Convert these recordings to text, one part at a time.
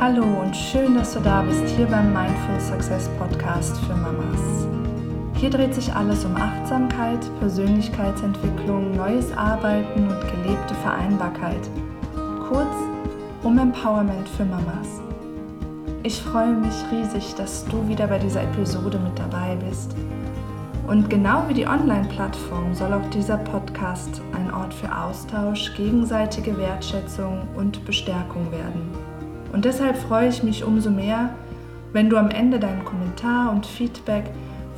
Hallo und schön, dass du da bist hier beim Mindful Success Podcast für Mamas. Hier dreht sich alles um Achtsamkeit, Persönlichkeitsentwicklung, neues Arbeiten und gelebte Vereinbarkeit. Kurz um Empowerment für Mamas. Ich freue mich riesig, dass du wieder bei dieser Episode mit dabei bist. Und genau wie die Online-Plattform soll auch dieser Podcast ein Ort für Austausch, gegenseitige Wertschätzung und Bestärkung werden. Und deshalb freue ich mich umso mehr, wenn du am Ende deinen Kommentar und Feedback,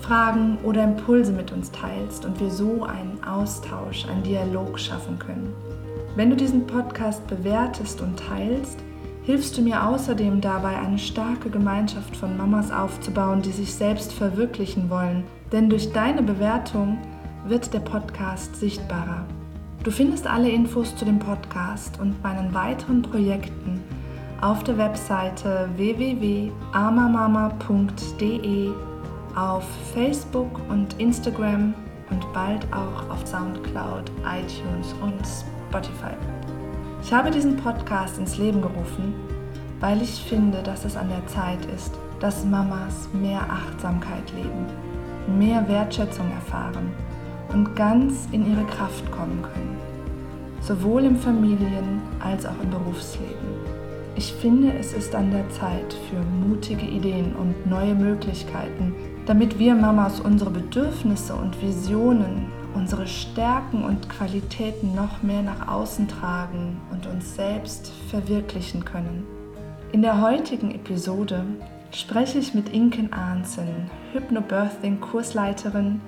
Fragen oder Impulse mit uns teilst und wir so einen Austausch, einen Dialog schaffen können. Wenn du diesen Podcast bewertest und teilst, hilfst du mir außerdem dabei, eine starke Gemeinschaft von Mamas aufzubauen, die sich selbst verwirklichen wollen. Denn durch deine Bewertung wird der Podcast sichtbarer. Du findest alle Infos zu dem Podcast und meinen weiteren Projekten auf der Webseite www.amamama.de, auf Facebook und Instagram und bald auch auf SoundCloud, iTunes und Spotify. Ich habe diesen Podcast ins Leben gerufen, weil ich finde, dass es an der Zeit ist, dass Mamas mehr Achtsamkeit leben, mehr Wertschätzung erfahren und ganz in ihre Kraft kommen können, sowohl im Familien- als auch im Berufsleben. Ich finde, es ist an der Zeit für mutige Ideen und neue Möglichkeiten, damit wir Mamas unsere Bedürfnisse und Visionen, unsere Stärken und Qualitäten noch mehr nach außen tragen und uns selbst verwirklichen können. In der heutigen Episode spreche ich mit Inken Arnsen, Hypnobirthing-Kursleiterin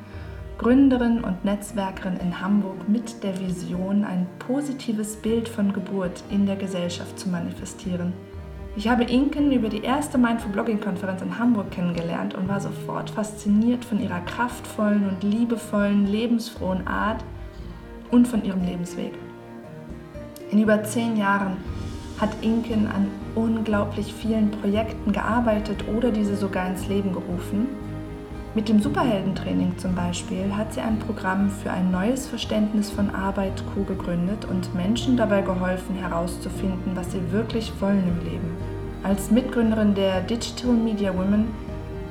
Gründerin und Netzwerkerin in Hamburg mit der Vision, ein positives Bild von Geburt in der Gesellschaft zu manifestieren. Ich habe Inken über die erste Mindful Blogging Konferenz in Hamburg kennengelernt und war sofort fasziniert von ihrer kraftvollen und liebevollen, lebensfrohen Art und von ihrem Lebensweg. In über zehn Jahren hat Inken an unglaublich vielen Projekten gearbeitet oder diese sogar ins Leben gerufen mit dem Superheldentraining zum Beispiel hat sie ein Programm für ein neues Verständnis von Arbeit Co gegründet und Menschen dabei geholfen herauszufinden, was sie wirklich wollen im Leben. Als Mitgründerin der Digital Media Women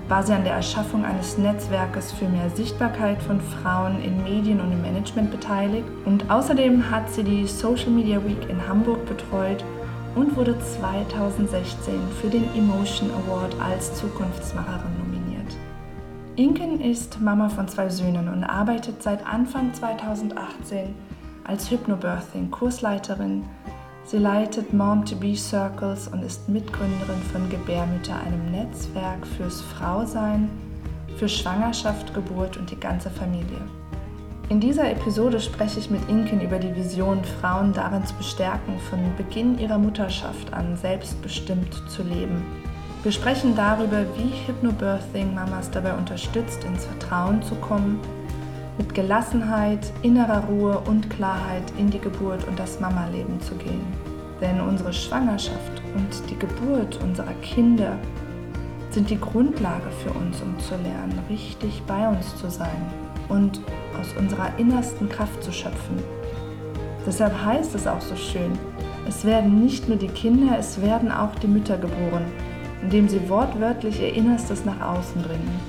war sie an der Erschaffung eines Netzwerkes für mehr Sichtbarkeit von Frauen in Medien und im Management beteiligt und außerdem hat sie die Social Media Week in Hamburg betreut und wurde 2016 für den Emotion Award als Zukunftsmacherin. Inken ist Mama von zwei Söhnen und arbeitet seit Anfang 2018 als Hypnobirthing-Kursleiterin. Sie leitet Mom-to-Be Circles und ist Mitgründerin von Gebärmütter, einem Netzwerk fürs Frausein, für Schwangerschaft, Geburt und die ganze Familie. In dieser Episode spreche ich mit Inken über die Vision, Frauen darin zu bestärken, von Beginn ihrer Mutterschaft an selbstbestimmt zu leben wir sprechen darüber, wie Hypnobirthing Mamas dabei unterstützt, ins Vertrauen zu kommen, mit Gelassenheit, innerer Ruhe und Klarheit in die Geburt und das Mama-Leben zu gehen. Denn unsere Schwangerschaft und die Geburt unserer Kinder sind die Grundlage für uns, um zu lernen, richtig bei uns zu sein und aus unserer innersten Kraft zu schöpfen. Deshalb heißt es auch so schön, es werden nicht nur die Kinder, es werden auch die Mütter geboren indem sie wortwörtlich ihr Innerstes nach außen bringen.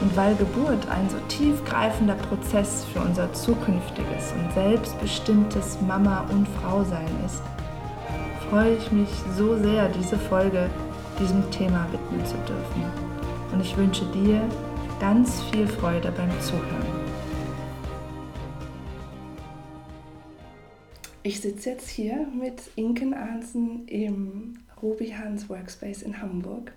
Und weil Geburt ein so tiefgreifender Prozess für unser zukünftiges und selbstbestimmtes Mama- und Frausein ist, freue ich mich so sehr, diese Folge diesem Thema widmen zu dürfen. Und ich wünsche dir ganz viel Freude beim Zuhören. Ich sitze jetzt hier mit Inken Arnsen im Ruby Hans Workspace in Hamburg.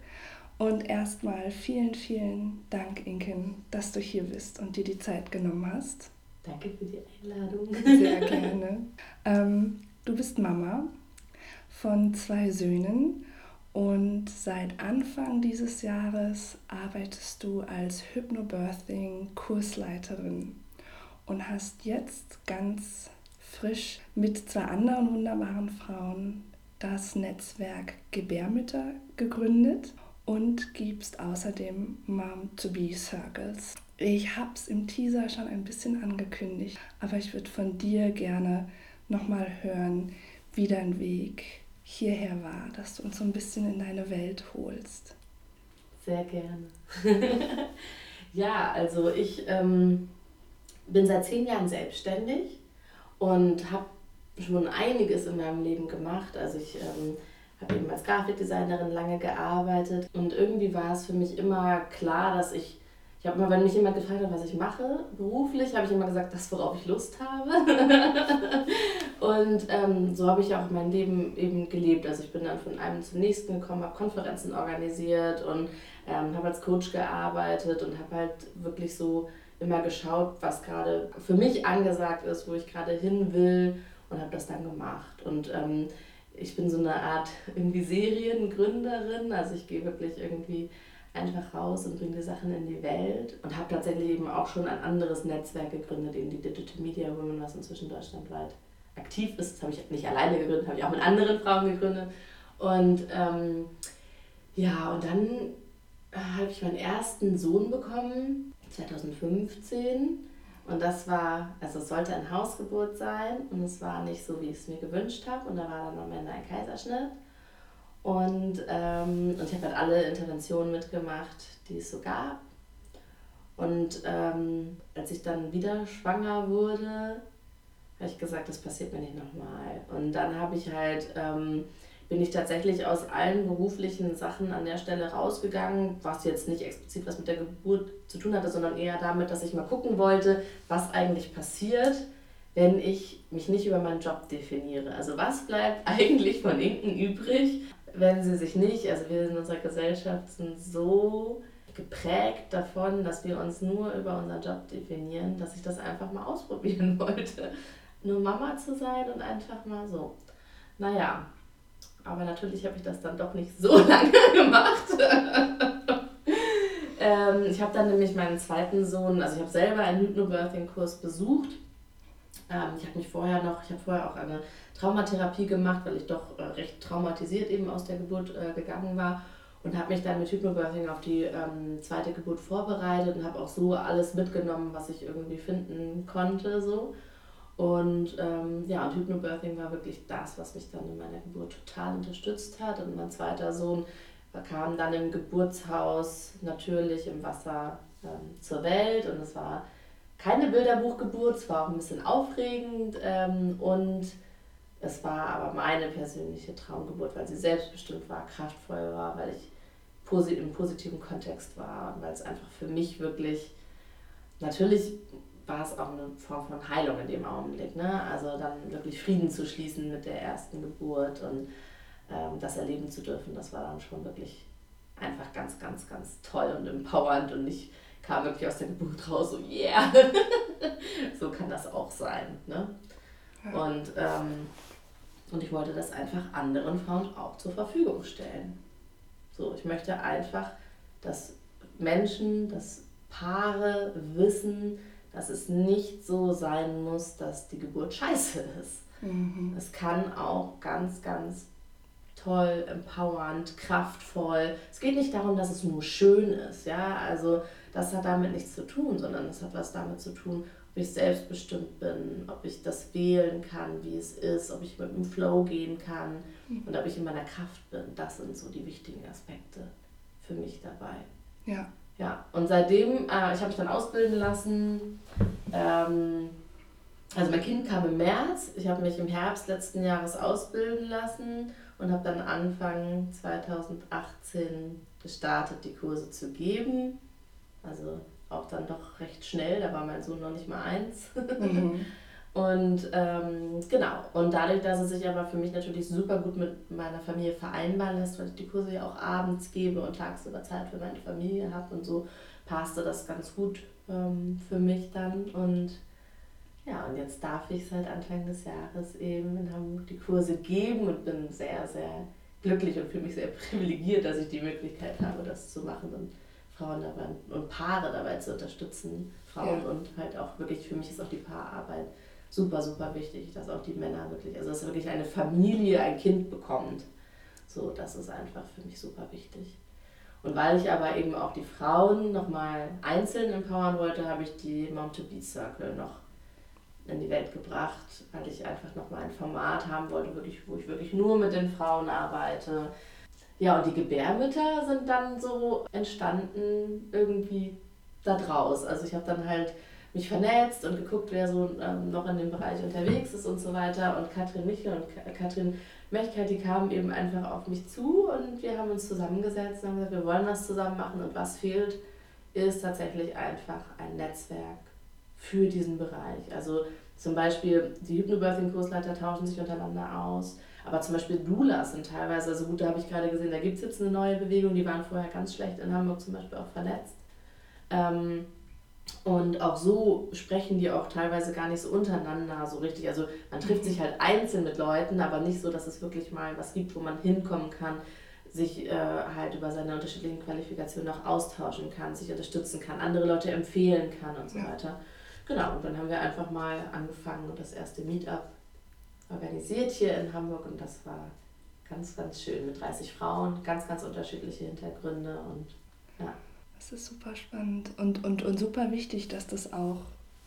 Und erstmal vielen, vielen Dank, Inken, dass du hier bist und dir die Zeit genommen hast. Danke für die Einladung. Sehr gerne. Ähm, du bist Mama von zwei Söhnen und seit Anfang dieses Jahres arbeitest du als Hypnobirthing-Kursleiterin und hast jetzt ganz frisch mit zwei anderen wunderbaren Frauen das Netzwerk Gebärmütter gegründet und gibst außerdem Mom-to-Be Circles. Ich habe es im Teaser schon ein bisschen angekündigt, aber ich würde von dir gerne nochmal hören, wie dein Weg hierher war, dass du uns so ein bisschen in deine Welt holst. Sehr gerne. ja, also ich ähm, bin seit zehn Jahren selbstständig und habe schon einiges in meinem Leben gemacht. Also ich ähm, habe eben als Grafikdesignerin lange gearbeitet und irgendwie war es für mich immer klar, dass ich ich habe immer, wenn mich jemand gefragt hat, was ich mache, beruflich, habe ich immer gesagt, das, worauf ich Lust habe. und ähm, so habe ich auch mein Leben eben gelebt. Also ich bin dann von einem zum nächsten gekommen, habe Konferenzen organisiert und ähm, habe als Coach gearbeitet und habe halt wirklich so immer geschaut, was gerade für mich angesagt ist, wo ich gerade hin will und habe das dann gemacht. Und ähm, ich bin so eine Art irgendwie Seriengründerin, also ich gehe wirklich irgendwie einfach raus und bringe die Sachen in die Welt und habe tatsächlich eben auch schon ein anderes Netzwerk gegründet, eben die Digital Media Women, was inzwischen deutschlandweit aktiv ist. Das habe ich nicht alleine gegründet, habe ich auch mit anderen Frauen gegründet. Und ähm, ja, und dann äh, habe ich meinen ersten Sohn bekommen, 2015. Und das war, also es sollte ein Hausgeburt sein und es war nicht so, wie ich es mir gewünscht habe. Und da war dann am Ende ein Kaiserschnitt. Und, ähm, und ich habe halt alle Interventionen mitgemacht, die es so gab. Und ähm, als ich dann wieder schwanger wurde, habe ich gesagt, das passiert mir nicht nochmal. Und dann habe ich halt, ähm, bin ich tatsächlich aus allen beruflichen Sachen an der Stelle rausgegangen, was jetzt nicht explizit was mit der Geburt zu tun hatte, sondern eher damit, dass ich mal gucken wollte, was eigentlich passiert, wenn ich mich nicht über meinen Job definiere. Also was bleibt eigentlich von Inken übrig, wenn sie sich nicht, also wir in unserer Gesellschaft sind so geprägt davon, dass wir uns nur über unseren Job definieren, dass ich das einfach mal ausprobieren wollte. Nur Mama zu sein und einfach mal so. Naja, aber natürlich habe ich das dann doch nicht so lange gemacht. ähm, ich habe dann nämlich meinen zweiten Sohn, also ich habe selber einen Hypnobirthing-Kurs besucht. Ähm, ich habe mich vorher noch, ich habe vorher auch eine Traumatherapie gemacht, weil ich doch äh, recht traumatisiert eben aus der Geburt äh, gegangen war und habe mich dann mit Hypnobirthing auf die ähm, zweite Geburt vorbereitet und habe auch so alles mitgenommen, was ich irgendwie finden konnte so. Und ähm, ja, und Hypnobirthing war wirklich das, was mich dann in meiner Geburt total unterstützt hat. Und mein zweiter Sohn kam dann im Geburtshaus natürlich im Wasser ähm, zur Welt und es war keine Bilderbuchgeburt, es war auch ein bisschen aufregend ähm, und es war aber meine persönliche Traumgeburt, weil sie selbstbestimmt war, kraftvoll war, weil ich posit im positiven Kontext war und weil es einfach für mich wirklich, natürlich war es auch eine Form von Heilung in dem Augenblick. Ne? Also dann wirklich Frieden zu schließen mit der ersten Geburt und ähm, das erleben zu dürfen, das war dann schon wirklich einfach ganz, ganz, ganz toll und empowernd und ich kam wirklich aus der Geburt raus, so yeah, so kann das auch sein. Ne? Ja. Und ähm, und ich wollte das einfach anderen Frauen auch zur Verfügung stellen. So, ich möchte einfach, dass Menschen, dass Paare wissen, dass es nicht so sein muss, dass die Geburt scheiße ist. Mhm. Es kann auch ganz, ganz toll, empowernd, kraftvoll. Es geht nicht darum, dass es nur schön ist, ja, also das hat damit nichts zu tun, sondern es hat was damit zu tun, ob ich selbstbestimmt bin, ob ich das wählen kann, wie es ist, ob ich mit dem Flow gehen kann mhm. und ob ich in meiner Kraft bin. Das sind so die wichtigen Aspekte für mich dabei. Ja. Ja, und seitdem, äh, ich habe mich dann ausbilden lassen. Ähm, also mein Kind kam im März, ich habe mich im Herbst letzten Jahres ausbilden lassen und habe dann Anfang 2018 gestartet, die Kurse zu geben. Also auch dann doch recht schnell, da war mein Sohn noch nicht mal eins. Mhm. und ähm, genau, und dadurch, dass es sich aber für mich natürlich super gut mit meiner Familie vereinbaren lässt, weil ich die Kurse ja auch abends gebe und tagsüber Zeit für meine Familie habe und so, passte das ganz gut ähm, für mich dann. Und ja, und jetzt darf ich seit Anfang des Jahres eben in Hamburg die Kurse geben und bin sehr, sehr glücklich und fühle mich sehr privilegiert, dass ich die Möglichkeit habe, das zu machen. Und Frauen dabei und Paare dabei zu unterstützen, Frauen ja. und halt auch wirklich, für mich ist auch die Paararbeit super, super wichtig, dass auch die Männer wirklich, also dass wirklich eine Familie ein Kind bekommt. So, das ist einfach für mich super wichtig. Und weil ich aber eben auch die Frauen nochmal einzeln empowern wollte, habe ich die Mom to Be Circle noch in die Welt gebracht, weil ich einfach nochmal ein Format haben wollte, wirklich, wo ich wirklich nur mit den Frauen arbeite. Ja, und die Gebärmütter sind dann so entstanden irgendwie da draus. Also ich habe dann halt mich vernetzt und geguckt, wer so ähm, noch in dem Bereich unterwegs ist und so weiter. Und Katrin Michel und Katrin Mechkeit, die kamen eben einfach auf mich zu und wir haben uns zusammengesetzt und haben gesagt, wir wollen das zusammen machen und was fehlt, ist tatsächlich einfach ein Netzwerk für diesen Bereich. Also zum Beispiel die Hypnobirthing-Kursleiter tauschen sich untereinander aus, aber zum Beispiel Doulas sind teilweise, also gut, da habe ich gerade gesehen, da gibt es jetzt eine neue Bewegung, die waren vorher ganz schlecht in Hamburg zum Beispiel auch vernetzt. Ähm, und auch so sprechen die auch teilweise gar nicht so untereinander so richtig. Also man trifft sich halt einzeln mit Leuten, aber nicht so, dass es wirklich mal was gibt, wo man hinkommen kann, sich äh, halt über seine unterschiedlichen Qualifikationen auch austauschen kann, sich unterstützen kann, andere Leute empfehlen kann und so ja. weiter. Genau, und dann haben wir einfach mal angefangen und das erste Meetup organisiert hier in Hamburg und das war ganz, ganz schön mit 30 Frauen, ganz, ganz unterschiedliche Hintergründe und ja. Das ist super spannend und, und, und super wichtig, dass das auch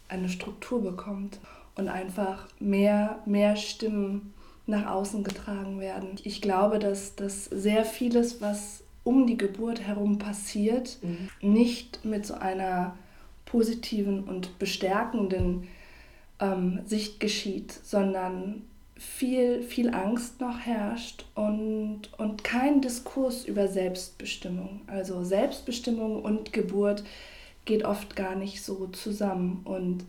eine Struktur bekommt und einfach mehr, mehr Stimmen nach außen getragen werden. Ich glaube, dass, dass sehr vieles, was um die Geburt herum passiert, mhm. nicht mit so einer positiven und bestärkenden ähm, Sicht geschieht, sondern viel, viel Angst noch herrscht und, und kein Diskurs über Selbstbestimmung. Also Selbstbestimmung und Geburt geht oft gar nicht so zusammen. Und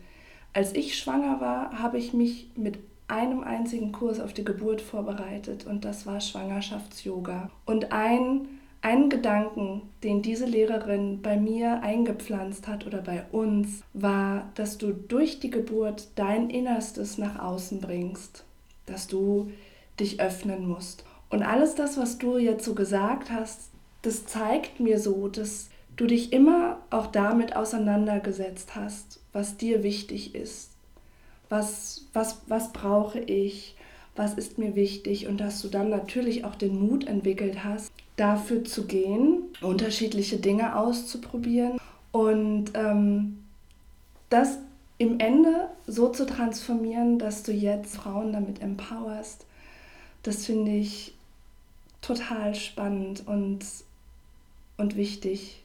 als ich schwanger war, habe ich mich mit einem einzigen Kurs auf die Geburt vorbereitet und das war Schwangerschafts-Yoga. Und ein einen Gedanken, den diese Lehrerin bei mir eingepflanzt hat oder bei uns, war, dass du durch die Geburt dein Innerstes nach außen bringst, dass du dich öffnen musst. Und alles das, was du jetzt so gesagt hast, das zeigt mir so, dass du dich immer auch damit auseinandergesetzt hast, was dir wichtig ist. Was, was, was brauche ich? Was ist mir wichtig? Und dass du dann natürlich auch den Mut entwickelt hast, dafür zu gehen, unterschiedliche Dinge auszuprobieren und ähm, das im Ende so zu transformieren, dass du jetzt Frauen damit empowerst, das finde ich total spannend und, und wichtig.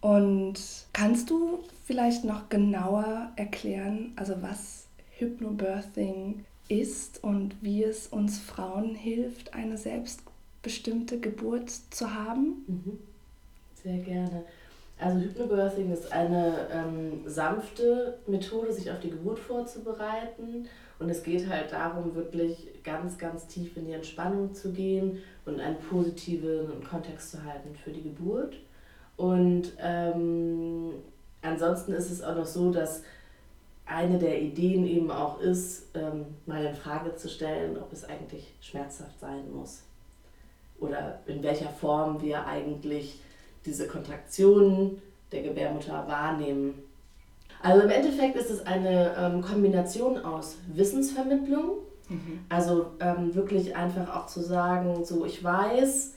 Und kannst du vielleicht noch genauer erklären, also was Hypnobirthing ist und wie es uns Frauen hilft, eine selbst bestimmte Geburt zu haben? Mhm. Sehr gerne. Also Hypnobirthing ist eine ähm, sanfte Methode, sich auf die Geburt vorzubereiten. Und es geht halt darum, wirklich ganz, ganz tief in die Entspannung zu gehen und einen positiven Kontext zu halten für die Geburt. Und ähm, ansonsten ist es auch noch so, dass eine der Ideen eben auch ist, ähm, mal in Frage zu stellen, ob es eigentlich schmerzhaft sein muss oder in welcher Form wir eigentlich diese Kontraktionen der Gebärmutter wahrnehmen. Also im Endeffekt ist es eine ähm, Kombination aus Wissensvermittlung, mhm. also ähm, wirklich einfach auch zu sagen, so ich weiß,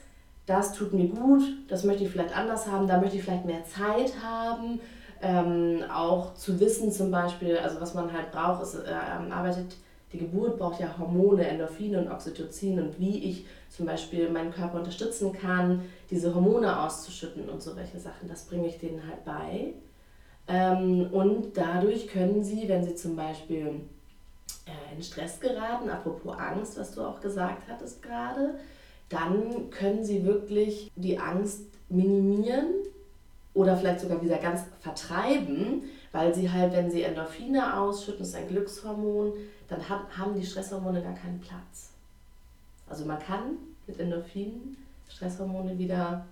das tut mir gut, das möchte ich vielleicht anders haben, da möchte ich vielleicht mehr Zeit haben. Ähm, auch zu wissen zum Beispiel, also was man halt braucht, ist, äh, arbeitet die Geburt braucht ja Hormone, Endorphine und Oxytocin und wie ich zum Beispiel meinen Körper unterstützen kann, diese Hormone auszuschütten und so welche Sachen, das bringe ich denen halt bei. Ähm, und dadurch können sie, wenn sie zum Beispiel äh, in Stress geraten, apropos Angst, was du auch gesagt hattest gerade, dann können sie wirklich die Angst minimieren oder vielleicht sogar wieder ganz vertreiben, weil sie halt, wenn sie Endorphine ausschütten, ist ein Glückshormon, dann haben die Stresshormone gar keinen Platz. Also man kann mit Endorphinen Stresshormone wieder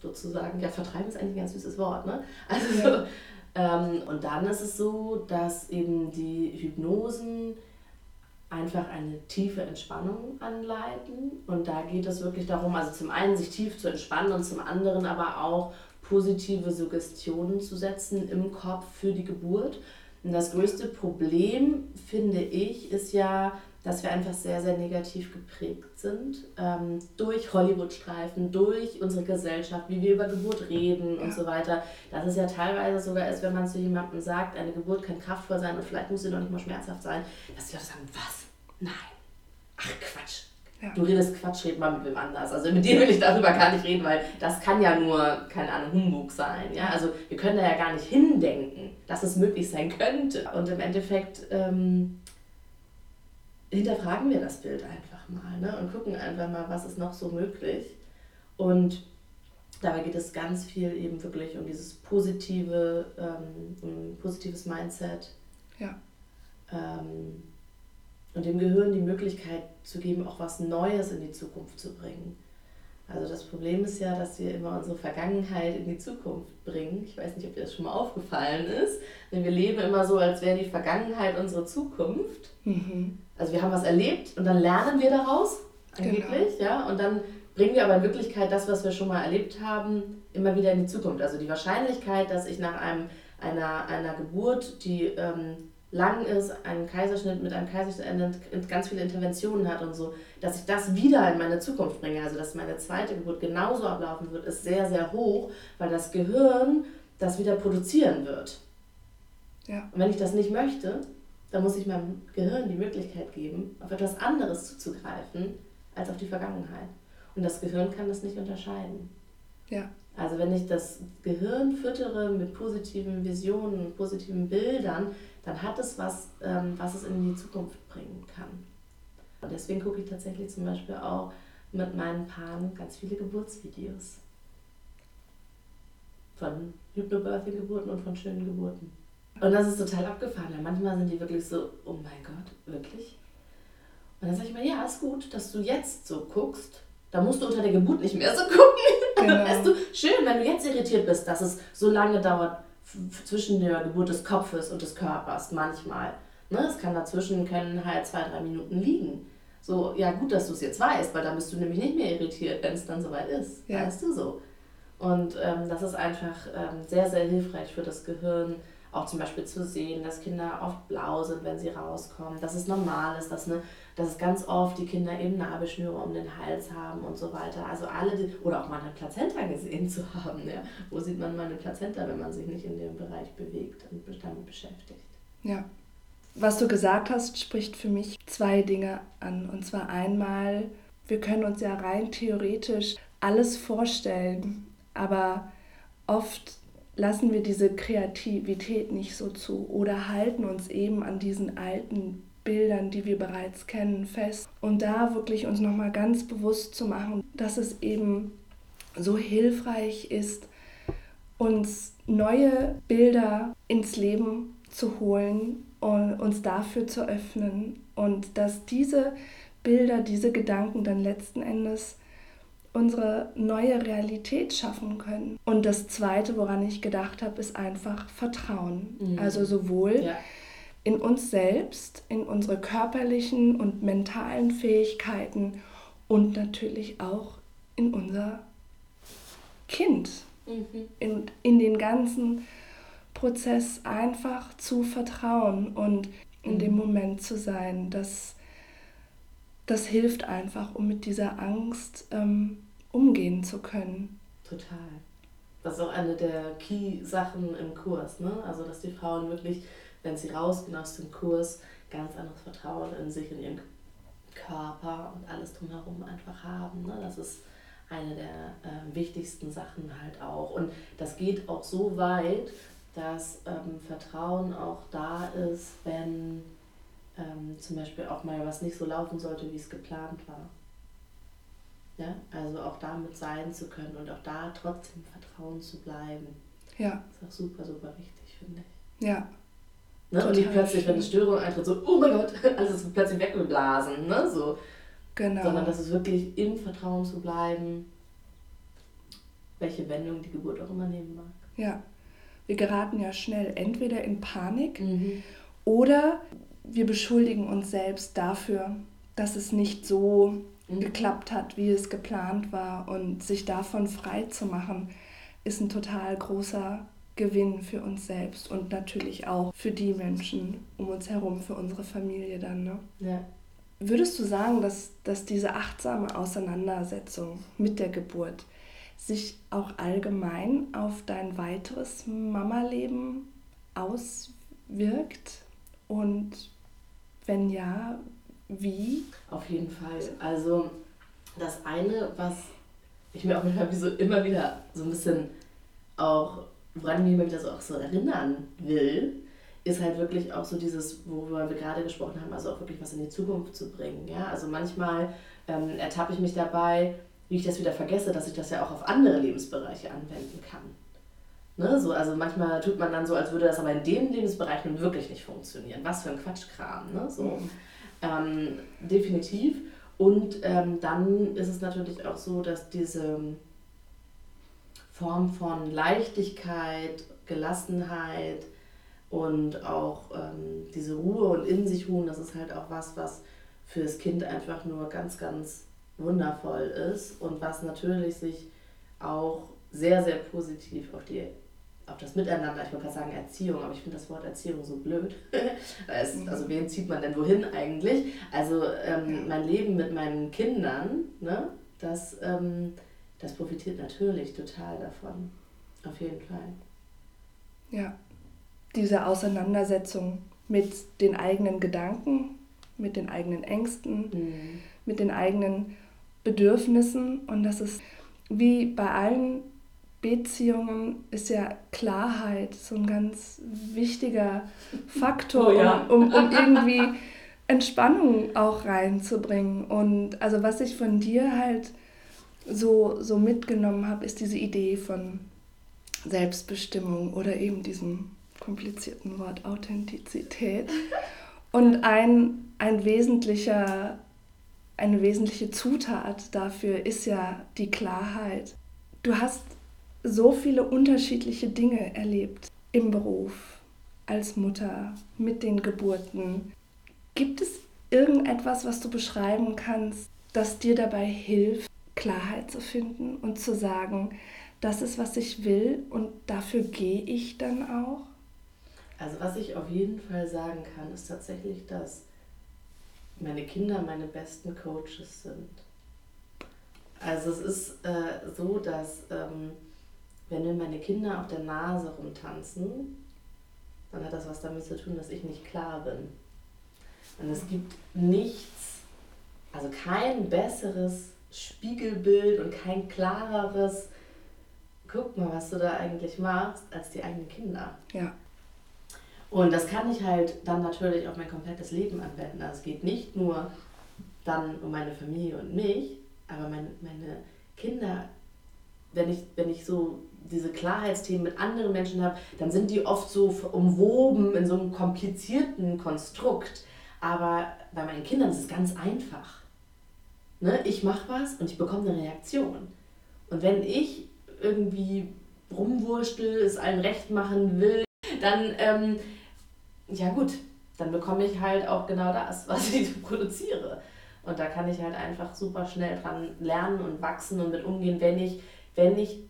sozusagen, ja, vertreiben ist eigentlich ein ganz süßes Wort, ne? Also, ja. ähm, und dann ist es so, dass eben die Hypnosen einfach eine tiefe Entspannung anleiten. Und da geht es wirklich darum, also zum einen sich tief zu entspannen und zum anderen aber auch positive Suggestionen zu setzen im Kopf für die Geburt. Und das größte Problem, finde ich, ist ja, dass wir einfach sehr, sehr negativ geprägt sind. Ähm, durch Hollywood-Streifen, durch unsere Gesellschaft, wie wir über Geburt reden und so weiter. Das ist ja teilweise sogar ist, wenn man zu jemandem sagt, eine Geburt kann kraftvoll sein und vielleicht muss sie noch nicht mal schmerzhaft sein, dass die Leute sagen, was? Nein. Ach Quatsch. Ja. Du redest Quatsch, red mal mit wem anders. Also mit dir will ich darüber gar nicht reden, weil das kann ja nur, keine Ahnung, Humbug sein. Ja? Also wir können da ja gar nicht hindenken, dass es möglich sein könnte. Und im Endeffekt ähm, hinterfragen wir das Bild einfach mal ne? und gucken einfach mal, was ist noch so möglich. Und dabei geht es ganz viel eben wirklich um dieses positive, ähm, um positives Mindset. Ja. Ähm, und dem Gehirn die Möglichkeit zu geben, auch was Neues in die Zukunft zu bringen. Also das Problem ist ja, dass wir immer unsere Vergangenheit in die Zukunft bringen. Ich weiß nicht, ob dir das schon mal aufgefallen ist. Denn wir leben immer so, als wäre die Vergangenheit unsere Zukunft. Mhm. Also wir haben was erlebt und dann lernen wir daraus, angeblich, genau. ja. Und dann bringen wir aber in Wirklichkeit das, was wir schon mal erlebt haben, immer wieder in die Zukunft. Also die Wahrscheinlichkeit, dass ich nach einem, einer, einer Geburt, die ähm, lang ist, einen Kaiserschnitt mit einem Kaiserschnitt ganz viele Interventionen hat und so, dass ich das wieder in meine Zukunft bringe, also dass meine zweite Geburt genauso ablaufen wird, ist sehr, sehr hoch, weil das Gehirn das wieder produzieren wird. Ja. Und wenn ich das nicht möchte, dann muss ich meinem Gehirn die Möglichkeit geben, auf etwas anderes zuzugreifen als auf die Vergangenheit. Und das Gehirn kann das nicht unterscheiden. Ja. Also wenn ich das Gehirn füttere mit positiven Visionen, positiven Bildern, dann hat es was, ähm, was es in die Zukunft bringen kann. Und deswegen gucke ich tatsächlich zum Beispiel auch mit meinen Paaren ganz viele Geburtsvideos. Von Hypnobirthing-Geburten und von schönen Geburten. Und das ist total abgefahren, weil manchmal sind die wirklich so, oh mein Gott, wirklich? Und dann sage ich mir, ja, ist gut, dass du jetzt so guckst. Da musst du unter der Geburt nicht mehr so gucken. Genau. weißt du, schön, wenn du jetzt irritiert bist, dass es so lange dauert, zwischen der Geburt des Kopfes und des Körpers manchmal. Ne? Es kann dazwischen können halt zwei, drei Minuten liegen. So, ja gut, dass du es jetzt weißt, weil dann bist du nämlich nicht mehr irritiert, wenn es dann soweit ist. Ja. Weißt du so. Und ähm, das ist einfach ähm, sehr, sehr hilfreich für das Gehirn, auch zum Beispiel zu sehen, dass Kinder oft blau sind, wenn sie rauskommen, dass es normal ist, dass, eine, dass es ganz oft die Kinder eben Nabelschnüre um den Hals haben und so weiter. Also alle, die, oder auch mal eine Plazenta gesehen zu haben. Ja? Wo sieht man mal eine Plazenta, wenn man sich nicht in dem Bereich bewegt und damit beschäftigt? Ja. Was du gesagt hast, spricht für mich zwei Dinge an. Und zwar einmal, wir können uns ja rein theoretisch alles vorstellen, aber oft lassen wir diese Kreativität nicht so zu oder halten uns eben an diesen alten Bildern, die wir bereits kennen, fest. Und da wirklich uns nochmal ganz bewusst zu machen, dass es eben so hilfreich ist, uns neue Bilder ins Leben zu holen und uns dafür zu öffnen. Und dass diese Bilder, diese Gedanken dann letzten Endes unsere neue Realität schaffen können. Und das Zweite, woran ich gedacht habe, ist einfach Vertrauen. Mhm. Also sowohl ja. in uns selbst, in unsere körperlichen und mentalen Fähigkeiten und natürlich auch in unser Kind. Mhm. In, in den ganzen Prozess einfach zu vertrauen und in mhm. dem Moment zu sein, dass das hilft einfach, um mit dieser Angst ähm, umgehen zu können. Total. Das ist auch eine der Key-Sachen im Kurs, ne? Also, dass die Frauen wirklich, wenn sie rausgehen aus dem Kurs, ganz anderes Vertrauen in sich, in ihren Körper und alles drumherum einfach haben. Ne? Das ist eine der äh, wichtigsten Sachen halt auch. Und das geht auch so weit, dass ähm, Vertrauen auch da ist, wenn ähm, zum Beispiel auch mal was nicht so laufen sollte, wie es geplant war. Ja, also auch damit sein zu können und auch da trotzdem Vertrauen zu bleiben. Ja. Das ist auch super, super wichtig, finde ich. Ja. Ne? Und nicht plötzlich, wenn eine Störung eintritt, so, oh mein Gott, alles ist plötzlich weggeblasen, ne? So. Genau. Sondern dass es wirklich im Vertrauen zu bleiben, welche Wendung die Geburt auch immer nehmen mag. Ja. Wir geraten ja schnell entweder in Panik mhm. oder wir beschuldigen uns selbst dafür, dass es nicht so. Geklappt hat, wie es geplant war. Und sich davon frei zu machen, ist ein total großer Gewinn für uns selbst und natürlich auch für die Menschen um uns herum, für unsere Familie dann. Ne? Ja. Würdest du sagen, dass, dass diese achtsame Auseinandersetzung mit der Geburt sich auch allgemein auf dein weiteres Mama-Leben auswirkt? Und wenn ja, wie? Auf jeden Fall. Also das eine, was ich mir auch manchmal wie so immer wieder so ein bisschen auch, woran ich mich immer wieder so auch so erinnern will, ist halt wirklich auch so dieses, worüber wir gerade gesprochen haben, also auch wirklich was in die Zukunft zu bringen. Ja? Also manchmal ähm, ertappe ich mich dabei, wie ich das wieder vergesse, dass ich das ja auch auf andere Lebensbereiche anwenden kann. Ne? So, also manchmal tut man dann so, als würde das aber in dem Lebensbereich nun wirklich nicht funktionieren. Was für ein Quatschkram. Ne? So, mhm. Ähm, definitiv. Und ähm, dann ist es natürlich auch so, dass diese Form von Leichtigkeit, Gelassenheit und auch ähm, diese Ruhe und in sich ruhen, das ist halt auch was, was für das Kind einfach nur ganz, ganz wundervoll ist und was natürlich sich auch sehr, sehr positiv auf die auf das Miteinander, ich wollte gerade sagen Erziehung, aber ich finde das Wort Erziehung so blöd. es, mhm. also wen zieht man denn wohin eigentlich? Also ähm, mein Leben mit meinen Kindern, ne, das, ähm, das profitiert natürlich total davon. Auf jeden Fall. Ja, diese Auseinandersetzung mit den eigenen Gedanken, mit den eigenen Ängsten, mhm. mit den eigenen Bedürfnissen und das ist wie bei allen Beziehungen ist ja Klarheit so ein ganz wichtiger Faktor, oh ja. um, um, um irgendwie Entspannung auch reinzubringen. Und also was ich von dir halt so, so mitgenommen habe, ist diese Idee von Selbstbestimmung oder eben diesem komplizierten Wort Authentizität. Und ein, ein wesentlicher, eine wesentliche Zutat dafür ist ja die Klarheit. Du hast so viele unterschiedliche Dinge erlebt im Beruf, als Mutter, mit den Geburten. Gibt es irgendetwas, was du beschreiben kannst, das dir dabei hilft, Klarheit zu finden und zu sagen, das ist, was ich will und dafür gehe ich dann auch? Also was ich auf jeden Fall sagen kann, ist tatsächlich, dass meine Kinder meine besten Coaches sind. Also es ist äh, so, dass ähm, wenn mir meine Kinder auf der Nase rumtanzen, dann hat das was damit zu tun, dass ich nicht klar bin. Und es gibt nichts, also kein besseres Spiegelbild und kein klareres, guck mal, was du da eigentlich machst, als die eigenen Kinder. Ja. Und das kann ich halt dann natürlich auf mein komplettes Leben anwenden. Also es geht nicht nur dann um meine Familie und mich, aber mein, meine Kinder, wenn ich, wenn ich so diese Klarheitsthemen mit anderen Menschen habe, dann sind die oft so umwoben in so einem komplizierten Konstrukt. Aber bei meinen Kindern ist es ganz einfach. Ne? Ich mache was und ich bekomme eine Reaktion. Und wenn ich irgendwie rumwurstel, es allen recht machen will, dann, ähm, ja gut, dann bekomme ich halt auch genau das, was ich produziere. Und da kann ich halt einfach super schnell dran lernen und wachsen und mit umgehen, wenn ich, wenn ich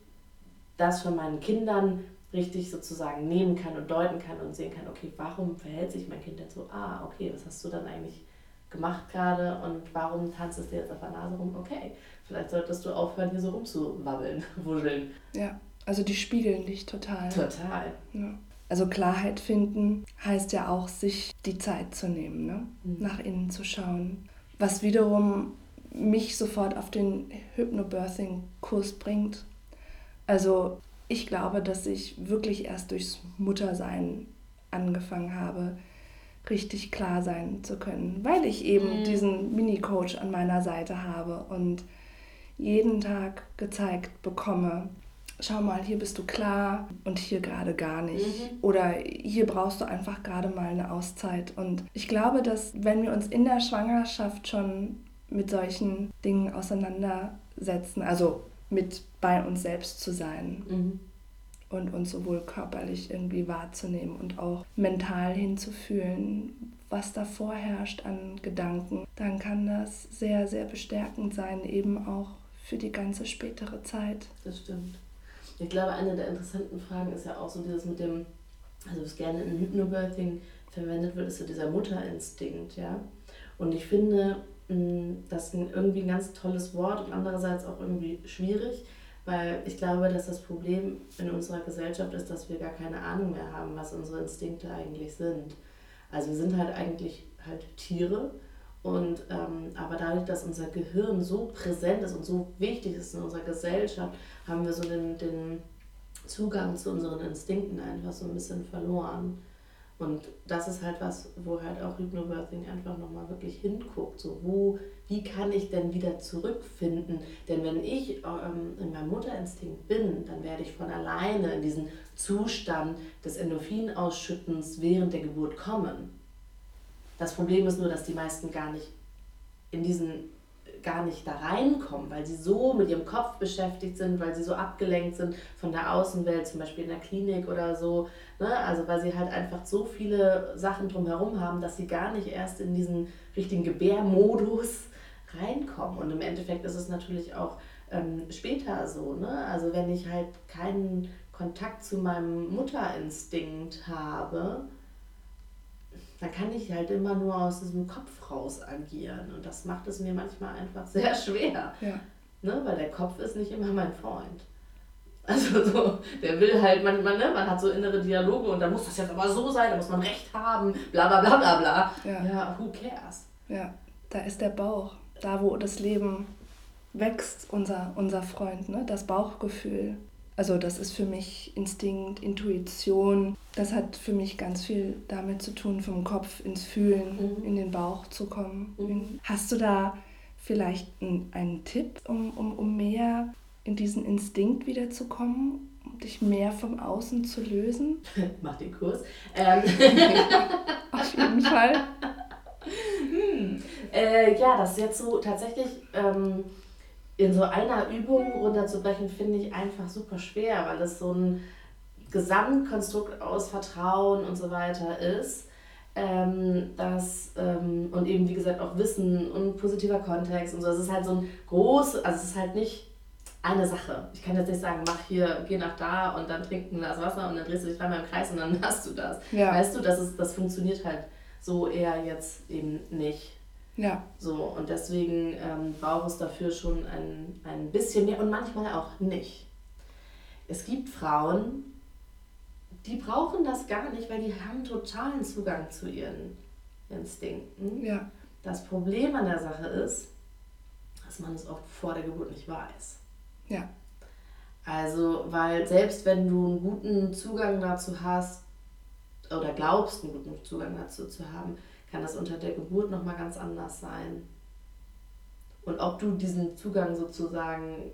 das von meinen Kindern richtig sozusagen nehmen kann und deuten kann und sehen kann, okay, warum verhält sich mein Kind jetzt so? Ah, okay, was hast du dann eigentlich gemacht gerade und warum tanzt es dir jetzt auf der Nase rum? Okay, vielleicht solltest du aufhören, hier so rumzuwabbeln, wuscheln. Ja, also die spiegeln dich total. Total. Ja. Also Klarheit finden heißt ja auch, sich die Zeit zu nehmen, ne? Mhm. nach innen zu schauen. Was wiederum mich sofort auf den Hypnobirthing-Kurs bringt, also ich glaube, dass ich wirklich erst durchs Muttersein angefangen habe, richtig klar sein zu können, weil ich eben mhm. diesen Mini-Coach an meiner Seite habe und jeden Tag gezeigt bekomme, schau mal, hier bist du klar und hier gerade gar nicht. Mhm. Oder hier brauchst du einfach gerade mal eine Auszeit. Und ich glaube, dass wenn wir uns in der Schwangerschaft schon mit solchen Dingen auseinandersetzen, also mit bei uns selbst zu sein mhm. und uns sowohl körperlich irgendwie wahrzunehmen und auch mental hinzufühlen, was da vorherrscht an Gedanken, dann kann das sehr, sehr bestärkend sein, eben auch für die ganze spätere Zeit. Das stimmt. Ich glaube, eine der interessanten Fragen ist ja auch so dieses mit dem, also was gerne in Hypnobirthing verwendet wird, ist so dieser Mutterinstinkt, ja. Und ich finde, das ist irgendwie ein ganz tolles Wort und andererseits auch irgendwie schwierig, weil ich glaube, dass das Problem in unserer Gesellschaft ist, dass wir gar keine Ahnung mehr haben, was unsere Instinkte eigentlich sind. Also wir sind halt eigentlich halt Tiere und ähm, aber dadurch, dass unser Gehirn so präsent ist und so wichtig ist in unserer Gesellschaft, haben wir so den, den Zugang zu unseren Instinkten einfach so ein bisschen verloren. Und das ist halt was, wo halt auch Hypnobirthing einfach nochmal wirklich hinguckt. So, wo, wie kann ich denn wieder zurückfinden? Denn wenn ich ähm, in meinem Mutterinstinkt bin, dann werde ich von alleine in diesen Zustand des Endorphinausschüttens während der Geburt kommen. Das Problem ist nur, dass die meisten gar nicht in diesen gar nicht da reinkommen, weil sie so mit ihrem Kopf beschäftigt sind, weil sie so abgelenkt sind von der Außenwelt, zum Beispiel in der Klinik oder so. Ne? Also weil sie halt einfach so viele Sachen drumherum haben, dass sie gar nicht erst in diesen richtigen Gebärmodus reinkommen. Und im Endeffekt ist es natürlich auch ähm, später so. Ne? Also wenn ich halt keinen Kontakt zu meinem Mutterinstinkt habe, da kann ich halt immer nur aus diesem Kopf raus agieren. Und das macht es mir manchmal einfach sehr schwer. Ja. Ne? Weil der Kopf ist nicht immer mein Freund. Also so, der will halt manchmal, ne, man hat so innere Dialoge und da muss das jetzt aber so sein, da muss man Recht haben, bla bla bla bla bla. Ja, ja who cares? Ja, da ist der Bauch, da wo das Leben wächst, unser, unser Freund, ne? das Bauchgefühl. Also das ist für mich Instinkt, Intuition. Das hat für mich ganz viel damit zu tun, vom Kopf ins Fühlen, mhm. in den Bauch zu kommen. Mhm. Hast du da vielleicht einen, Tipp, um, um, um mehr in diesen Instinkt wiederzukommen, um dich mehr vom Außen zu lösen? Mach den Kurs. Ähm. Auf jeden Fall. Hm. Äh, ja, das ist jetzt so tatsächlich... Ähm, in so einer Übung runterzubrechen, finde ich einfach super schwer, weil es so ein Gesamtkonstrukt aus Vertrauen und so weiter ist. Ähm, das, ähm, und eben wie gesagt auch Wissen und positiver Kontext und so. Es ist halt so ein großes, also es ist halt nicht eine Sache. Ich kann jetzt nicht sagen, mach hier, geh nach da und dann trink ein Glas Wasser und dann drehst du dich dreimal im Kreis und dann hast du das. Ja. Weißt du, das, ist, das funktioniert halt so eher jetzt eben nicht. Ja. So, und deswegen ähm, braucht es dafür schon ein, ein bisschen mehr und manchmal auch nicht. Es gibt Frauen, die brauchen das gar nicht, weil die haben totalen Zugang zu ihren Instinkten. Ja. Das Problem an der Sache ist, dass man es oft vor der Geburt nicht weiß. Ja. Also, weil selbst wenn du einen guten Zugang dazu hast oder glaubst, einen guten Zugang dazu zu haben, kann das unter der Geburt nochmal ganz anders sein. Und ob du diesen Zugang sozusagen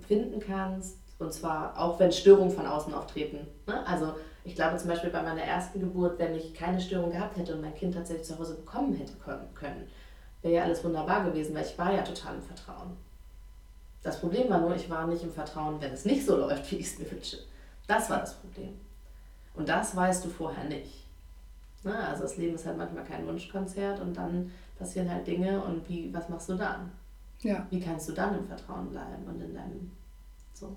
finden kannst, und zwar auch wenn Störungen von außen auftreten. Ne? Also ich glaube zum Beispiel bei meiner ersten Geburt, wenn ich keine Störung gehabt hätte und mein Kind tatsächlich zu Hause bekommen hätte können, wäre ja alles wunderbar gewesen, weil ich war ja total im Vertrauen. Das Problem war nur, ich war nicht im Vertrauen, wenn es nicht so läuft, wie ich es mir wünsche. Das war das Problem. Und das weißt du vorher nicht. Ne? Also das Leben ist halt manchmal kein Wunschkonzert und dann passieren halt Dinge und wie, was machst du dann? Ja. Wie kannst du dann im Vertrauen bleiben und in deinem so,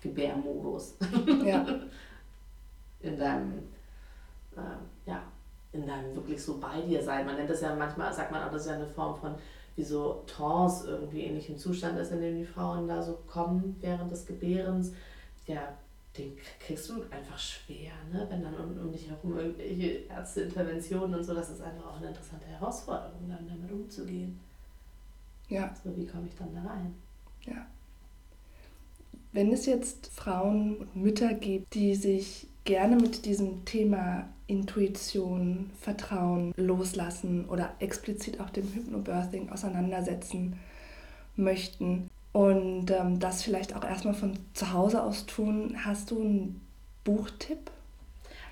Gebärmodus? Ja. in deinem, äh, ja, in deinem wirklich so bei dir sein. Man nennt das ja manchmal, sagt man auch, das ist ja eine Form von wie so Trance irgendwie ähnlichem Zustand ist, in dem die Frauen da so kommen während des Gebärens. Ja, den kriegst du einfach schwer, ne? wenn dann um, um dich herum irgendwelche Ärzteinterventionen und so, das ist einfach auch eine interessante Herausforderung, dann damit umzugehen. Ja. So, wie komme ich dann da rein? Ja. Wenn es jetzt Frauen und Mütter gibt, die sich gerne mit diesem Thema Intuition, Vertrauen loslassen oder explizit auch dem Hypnobirthing auseinandersetzen möchten, und ähm, das vielleicht auch erstmal von zu Hause aus tun. Hast du einen Buchtipp?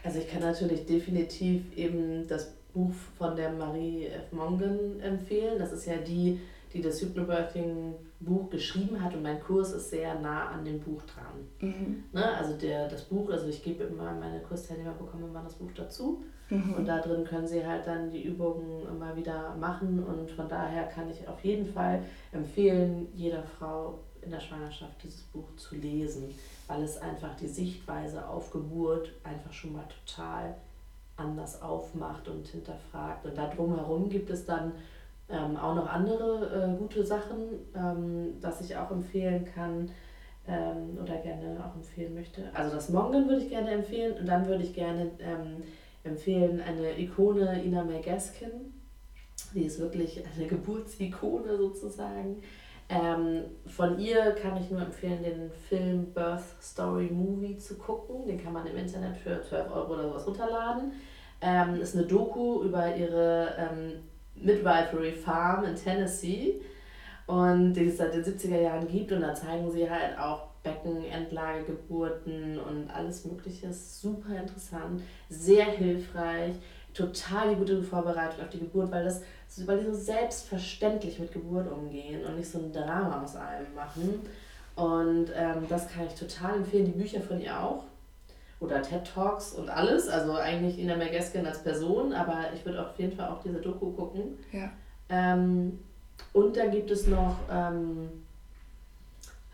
Also ich kann natürlich definitiv eben das Buch von der Marie F. Mongen empfehlen. Das ist ja die, die das Hypnobirthing Buch geschrieben hat und mein Kurs ist sehr nah an dem Buch dran. Mhm. Ne? Also der, das Buch, also ich gebe immer, meine Kursteilnehmer bekommen immer das Buch dazu. Mhm. Und da drin können sie halt dann die Übungen immer wieder machen. Und von daher kann ich auf jeden Fall empfehlen, jeder Frau in der Schwangerschaft dieses Buch zu lesen, weil es einfach die Sichtweise auf Geburt einfach schon mal total anders aufmacht und hinterfragt. Und da drumherum gibt es dann ähm, auch noch andere äh, gute Sachen, ähm, das ich auch empfehlen kann ähm, oder gerne auch empfehlen möchte. Also das Mongen würde ich gerne empfehlen und dann würde ich gerne ähm, empfehlen eine Ikone Ina May Gaskin. Die ist wirklich eine Geburtsikone sozusagen. Ähm, von ihr kann ich nur empfehlen, den Film Birth Story Movie zu gucken. Den kann man im Internet für 12 Euro oder sowas runterladen. Ähm, ist eine Doku über ihre ähm, Midwifery Farm in Tennessee und die es seit den 70er Jahren gibt und da zeigen sie halt auch Becken, Endlage, Geburten und alles Mögliche. Super interessant, sehr hilfreich, total die gute Vorbereitung auf die Geburt, weil, das, weil die so selbstverständlich mit Geburt umgehen und nicht so ein Drama aus allem machen. Und ähm, das kann ich total empfehlen. Die Bücher von ihr auch. Oder TED Talks und alles. Also eigentlich Ina Mergeskin als Person, aber ich würde auf jeden Fall auch diese Doku gucken. Ja. Ähm, und dann gibt es noch ähm,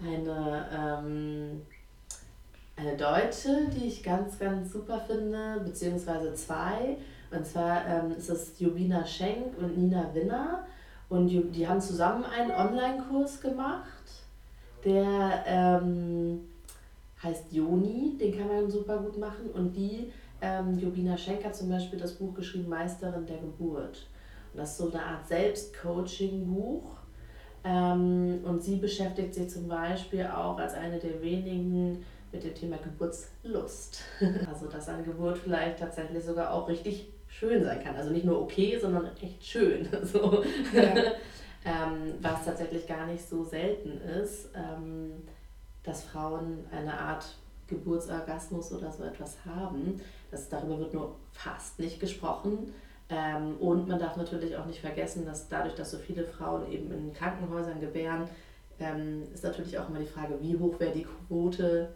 eine, ähm, eine Deutsche, die ich ganz, ganz super finde, beziehungsweise zwei. Und zwar ähm, ist es Jubina Schenk und Nina Winner. Und die haben zusammen einen Online-Kurs gemacht, der ähm, heißt Joni, den kann man super gut machen. Und die, ähm, Jubina Schenk hat zum Beispiel das Buch geschrieben, Meisterin der Geburt. Und das ist so eine Art Selbstcoaching-Buch. Ähm, und sie beschäftigt sich zum Beispiel auch als eine der wenigen mit dem Thema Geburtslust. also, dass eine Geburt vielleicht tatsächlich sogar auch richtig schön sein kann. Also nicht nur okay, sondern echt schön. so. Ja. ähm, was tatsächlich gar nicht so selten ist, ähm, dass Frauen eine Art Geburtsorgasmus oder so etwas haben. Das, darüber wird nur fast nicht gesprochen. Ähm, und man darf natürlich auch nicht vergessen, dass dadurch, dass so viele Frauen eben in Krankenhäusern gebären, ähm, ist natürlich auch immer die Frage, wie hoch wäre die Quote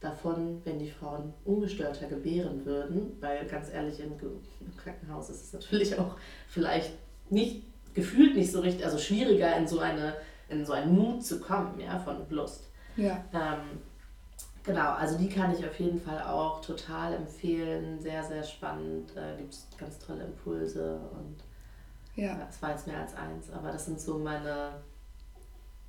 davon, wenn die Frauen ungestörter gebären würden. Weil ganz ehrlich, im, im Krankenhaus ist es natürlich auch vielleicht nicht gefühlt nicht so richtig, also schwieriger in so eine in so einen Mut zu kommen, ja, von Lust. Ja. Ähm, Genau, also die kann ich auf jeden Fall auch total empfehlen. Sehr, sehr spannend. Äh, Gibt es ganz tolle Impulse und ja. es war jetzt mehr als eins, aber das sind so meine.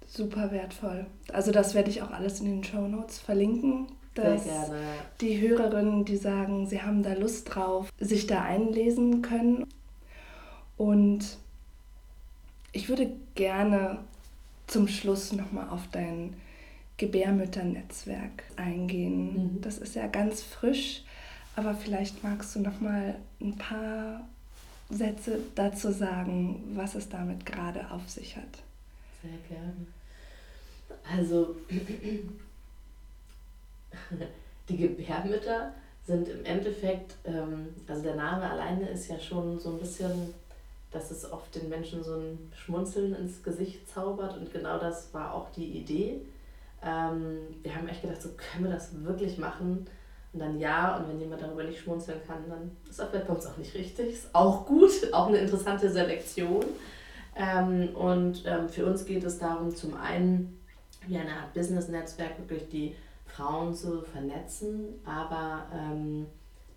Super wertvoll. Also das werde ich auch alles in den Show Notes verlinken. Dass sehr gerne. die Hörerinnen, die sagen, sie haben da Lust drauf, sich da einlesen können. Und ich würde gerne zum Schluss nochmal auf deinen Gebärmütternetzwerk eingehen. Mhm. Das ist ja ganz frisch, aber vielleicht magst du noch mal ein paar Sätze dazu sagen, was es damit gerade auf sich hat. Sehr gerne. Also die Gebärmütter sind im Endeffekt, ähm, also der Name alleine ist ja schon so ein bisschen, dass es oft den Menschen so ein Schmunzeln ins Gesicht zaubert und genau das war auch die Idee. Ähm, wir haben echt gedacht, so können wir das wirklich machen? Und dann ja, und wenn jemand darüber nicht schmunzeln kann, dann ist das bei uns auch nicht richtig. Ist auch gut, auch eine interessante Selektion. Ähm, und ähm, für uns geht es darum, zum einen wie eine Art Business-Netzwerk wirklich die Frauen zu vernetzen, aber ähm,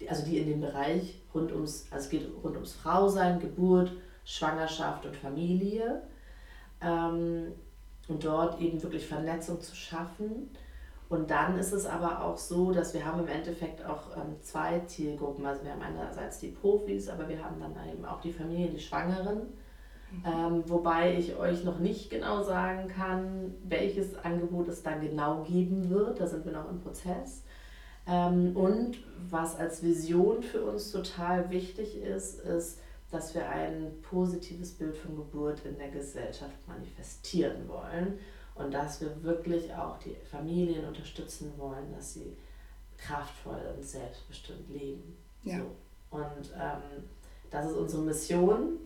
also die in dem Bereich rund ums, also es geht rund ums Frausein, Geburt, Schwangerschaft und Familie. Ähm, und dort eben wirklich Vernetzung zu schaffen. Und dann ist es aber auch so, dass wir haben im Endeffekt auch ähm, zwei Zielgruppen. Also wir haben einerseits die Profis, aber wir haben dann eben auch die Familien, die Schwangeren. Mhm. Ähm, wobei ich euch noch nicht genau sagen kann, welches Angebot es dann genau geben wird. Da sind wir noch im Prozess. Ähm, und was als Vision für uns total wichtig ist, ist, dass wir ein positives Bild von Geburt in der Gesellschaft manifestieren wollen und dass wir wirklich auch die Familien unterstützen wollen, dass sie kraftvoll und selbstbestimmt leben. Ja. So. Und ähm, das ist unsere Mission.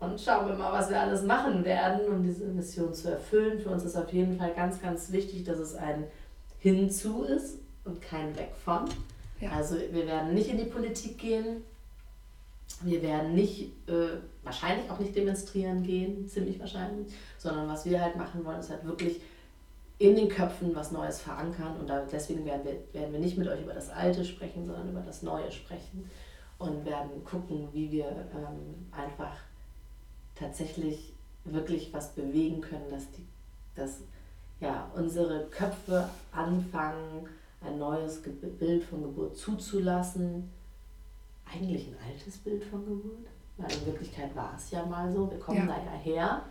Und schauen wir mal, was wir alles machen werden, um diese Mission zu erfüllen. Für uns ist auf jeden Fall ganz, ganz wichtig, dass es ein Hinzu ist und kein Weg von. Ja. Also wir werden nicht in die Politik gehen, Wir werden nicht, äh, wahrscheinlich auch nicht demonstrieren gehen, ziemlich wahrscheinlich, sondern was wir halt machen wollen, ist halt wirklich in den Köpfen was Neues verankern und deswegen werden wir, werden wir nicht mit euch über das Alte sprechen, sondern über das Neue sprechen und werden gucken, wie wir ähm, einfach tatsächlich wirklich was bewegen können, dass, die, dass ja, unsere Köpfe anfangen, ein neues Bild von Geburt zuzulassen. Eigentlich ein altes Bild von Geburt, weil in Wirklichkeit war es ja mal so. Wir kommen ja. da ja her,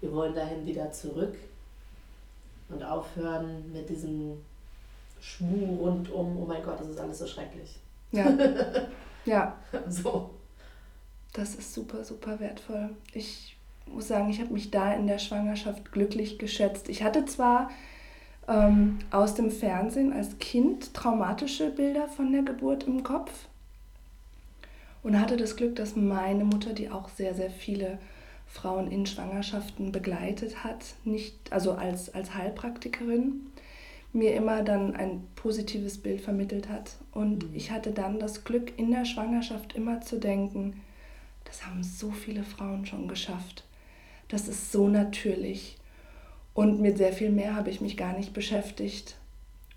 wir wollen dahin wieder zurück und aufhören mit diesem Schmuh rundum, oh mein Gott, das ist alles so schrecklich. Ja. ja. So. Das ist super, super wertvoll. Ich muss sagen, ich habe mich da in der Schwangerschaft glücklich geschätzt. Ich hatte zwar ähm, aus dem Fernsehen als Kind traumatische Bilder von der Geburt im Kopf und hatte das Glück, dass meine Mutter, die auch sehr, sehr viele Frauen in Schwangerschaften begleitet hat, nicht, also als, als Heilpraktikerin, mir immer dann ein positives Bild vermittelt hat. Und mhm. ich hatte dann das Glück, in der Schwangerschaft immer zu denken, das haben so viele Frauen schon geschafft. Das ist so natürlich. Und mit sehr viel mehr habe ich mich gar nicht beschäftigt.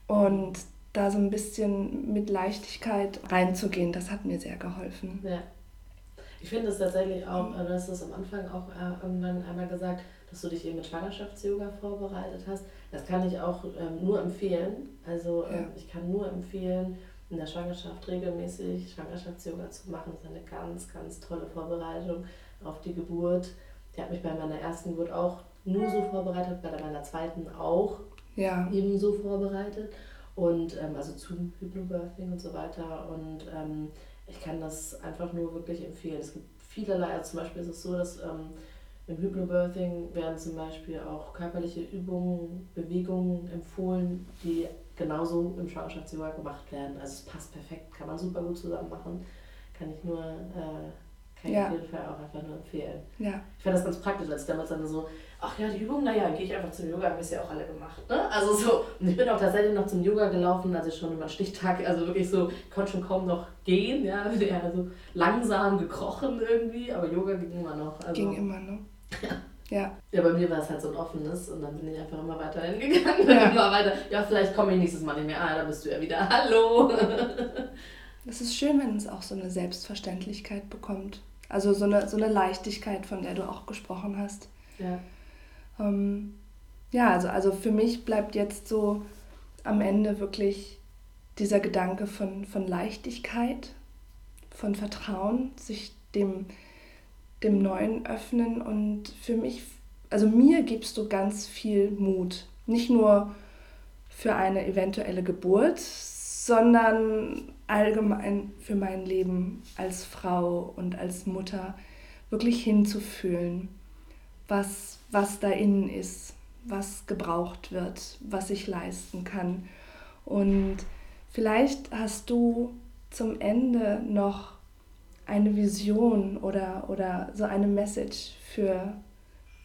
Und da so ein bisschen mit Leichtigkeit reinzugehen, das hat mir sehr geholfen. Ja. Ich finde es tatsächlich auch, äh, du hast es am Anfang auch äh, irgendwann einmal gesagt, dass du dich eben mit Schwangerschafts-Yoga vorbereitet hast. Das kann ich auch ähm, nur empfehlen. Also ähm, ja. ich kann nur empfehlen, in der Schwangerschaft regelmäßig Schwangerschafts-Yoga zu machen. Das ist eine ganz, ganz tolle Vorbereitung auf die Geburt. Die hat mich bei meiner ersten Geburt auch nur so vorbereitet, bei meiner zweiten auch ja. ebenso vorbereitet. Und ähm, also zum Hypnobirthing und so weiter. Und ähm, ich kann das einfach nur wirklich empfehlen. Es gibt vielerlei, also zum Beispiel ist es so, dass ähm, im Hypnobirthing werden zum Beispiel auch körperliche Übungen, Bewegungen empfohlen, die genauso im Schwangerschaftsyoga gemacht werden. Also es passt perfekt, kann man super gut zusammen machen. Kann ich nur äh, kann ja. ich auf jeden Fall auch einfach nur empfehlen. Ja. Ich fand das ganz praktisch, als ich damals dann so, ach ja, die Übung, naja, gehe ich einfach zum Yoga, haben wir es ja auch alle gemacht. Ne? Also so, und ich bin auch tatsächlich noch zum Yoga gelaufen, als ich schon über den Stichtag, also wirklich so, konnte schon kaum noch gehen, ja, bin ja so langsam gekrochen irgendwie, aber Yoga ging immer noch. Also, ging immer noch. Ja. Ja. Ja, bei mir war es halt so ein offenes und dann bin ich einfach immer weiter hingegangen. Ja. immer weiter. Ja, vielleicht komme ich nächstes Mal nicht mehr. Ah, da bist du ja wieder. Hallo. Es ist schön, wenn es auch so eine Selbstverständlichkeit bekommt. Also so eine, so eine Leichtigkeit, von der du auch gesprochen hast. Ja. Ähm, ja, also, also für mich bleibt jetzt so am Ende wirklich dieser Gedanke von, von Leichtigkeit, von Vertrauen, sich dem, dem Neuen öffnen. Und für mich, also mir gibst du ganz viel Mut. Nicht nur für eine eventuelle Geburt, sondern allgemein für mein Leben als Frau und als Mutter wirklich hinzufühlen, was, was da innen ist, was gebraucht wird, was ich leisten kann. Und vielleicht hast du zum Ende noch eine Vision oder, oder so eine Message für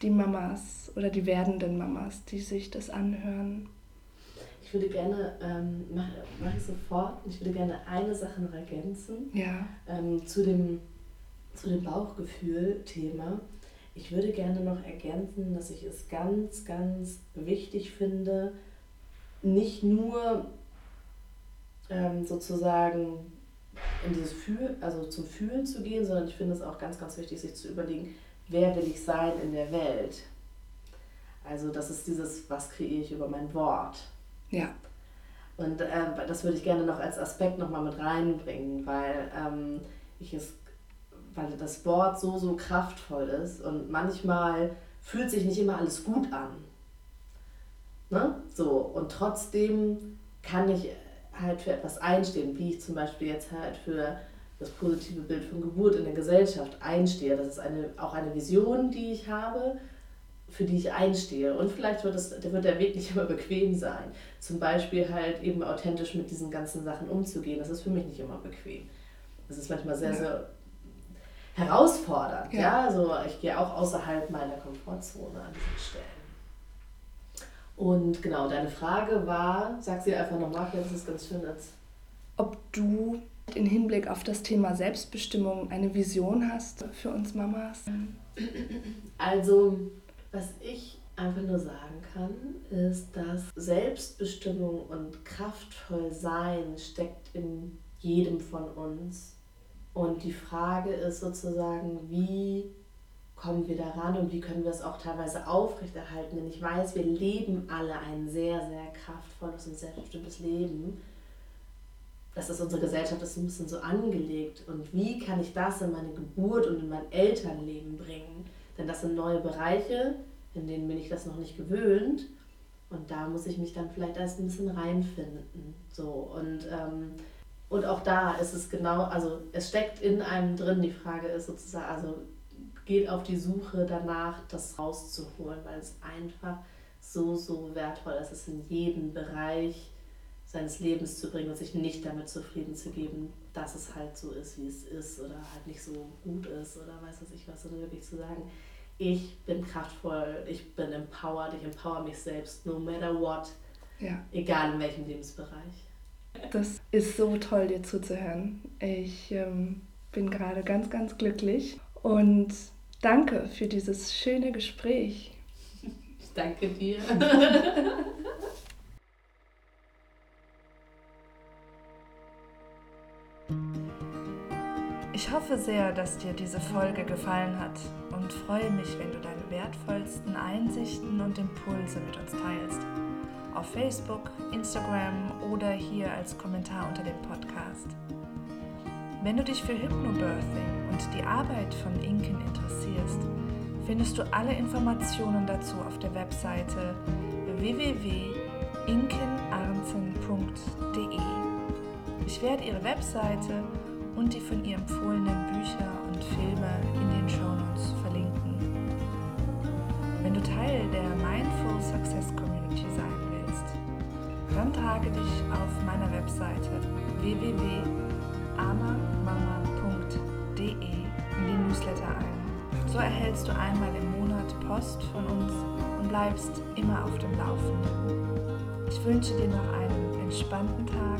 die Mamas oder die werdenden Mamas, die sich das anhören. Ich würde gerne, ähm, mache mach ich sofort, ich würde gerne eine Sache noch ergänzen ja. ähm, zu dem, zu dem Bauchgefühl-Thema. Ich würde gerne noch ergänzen, dass ich es ganz, ganz wichtig finde, nicht nur ähm, sozusagen in dieses Fühl, also zum Fühlen zu gehen, sondern ich finde es auch ganz, ganz wichtig, sich zu überlegen, wer will ich sein in der Welt. Also das ist dieses, was kreiere ich über mein Wort. Ja. Und äh, das würde ich gerne noch als Aspekt nochmal mit reinbringen, weil ähm, ich es, weil das Wort so, so kraftvoll ist und manchmal fühlt sich nicht immer alles gut an. Ne? So, und trotzdem kann ich halt für etwas einstehen, wie ich zum Beispiel jetzt halt für das positive Bild von Geburt in der Gesellschaft einstehe. Das ist eine, auch eine Vision, die ich habe, für die ich einstehe. Und vielleicht wird, es, wird der Weg nicht immer bequem sein. Zum Beispiel halt eben authentisch mit diesen ganzen Sachen umzugehen. Das ist für mich nicht immer bequem. Das ist manchmal sehr, ja. sehr herausfordernd. Ja. ja. Also ich gehe auch außerhalb meiner Komfortzone an diesen Stellen. Und genau, deine Frage war, sag sie einfach nochmal, das ist ganz schön als. Ob du in Hinblick auf das Thema Selbstbestimmung eine Vision hast für uns Mamas? Also, was ich einfach nur sagen kann, ist, dass Selbstbestimmung und kraftvoll sein steckt in jedem von uns. Und die Frage ist sozusagen, wie kommen wir daran und wie können wir es auch teilweise aufrechterhalten? Denn ich weiß, wir leben alle ein sehr, sehr kraftvolles und selbstbestimmtes Leben. Das ist unsere Gesellschaft, das ist ein bisschen so angelegt. Und wie kann ich das in meine Geburt und in mein Elternleben bringen? Denn das sind neue Bereiche, in denen bin ich das noch nicht gewöhnt. Und da muss ich mich dann vielleicht erst ein bisschen reinfinden. So, und, ähm, und auch da ist es genau, also es steckt in einem drin, die Frage ist sozusagen, also geht auf die Suche danach, das rauszuholen, weil es einfach so, so wertvoll ist, es in jeden Bereich seines Lebens zu bringen und sich nicht damit zufrieden zu geben, dass es halt so ist, wie es ist oder halt nicht so gut ist oder weiß was ich was, sondern wirklich zu sagen, ich bin kraftvoll, ich bin empowered, ich empower mich selbst, no matter what, ja. egal in welchem Lebensbereich. Das ist so toll, dir zuzuhören. Ich ähm, bin gerade ganz, ganz glücklich und danke für dieses schöne Gespräch. Ich danke dir. Ich hoffe sehr, dass dir diese Folge gefallen hat und freue mich, wenn du deine wertvollsten Einsichten und Impulse mit uns teilst. Auf Facebook, Instagram oder hier als Kommentar unter dem Podcast. Wenn du dich für Hypnobirthing und die Arbeit von Inken interessierst, findest du alle Informationen dazu auf der Webseite www.inkenarnzen.de. Ich werde ihre Webseite und die von ihr empfohlenen Bücher und Filme in den Shownotes verlinken. Wenn du Teil der Mindful Success Community sein dann trage dich auf meiner Webseite www.amamama.de in den Newsletter ein. So erhältst du einmal im Monat Post von uns und bleibst immer auf dem Laufenden. Ich wünsche dir noch einen entspannten Tag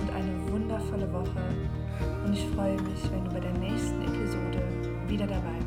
und eine wundervolle Woche und ich freue mich, wenn du bei der nächsten Episode wieder dabei bist.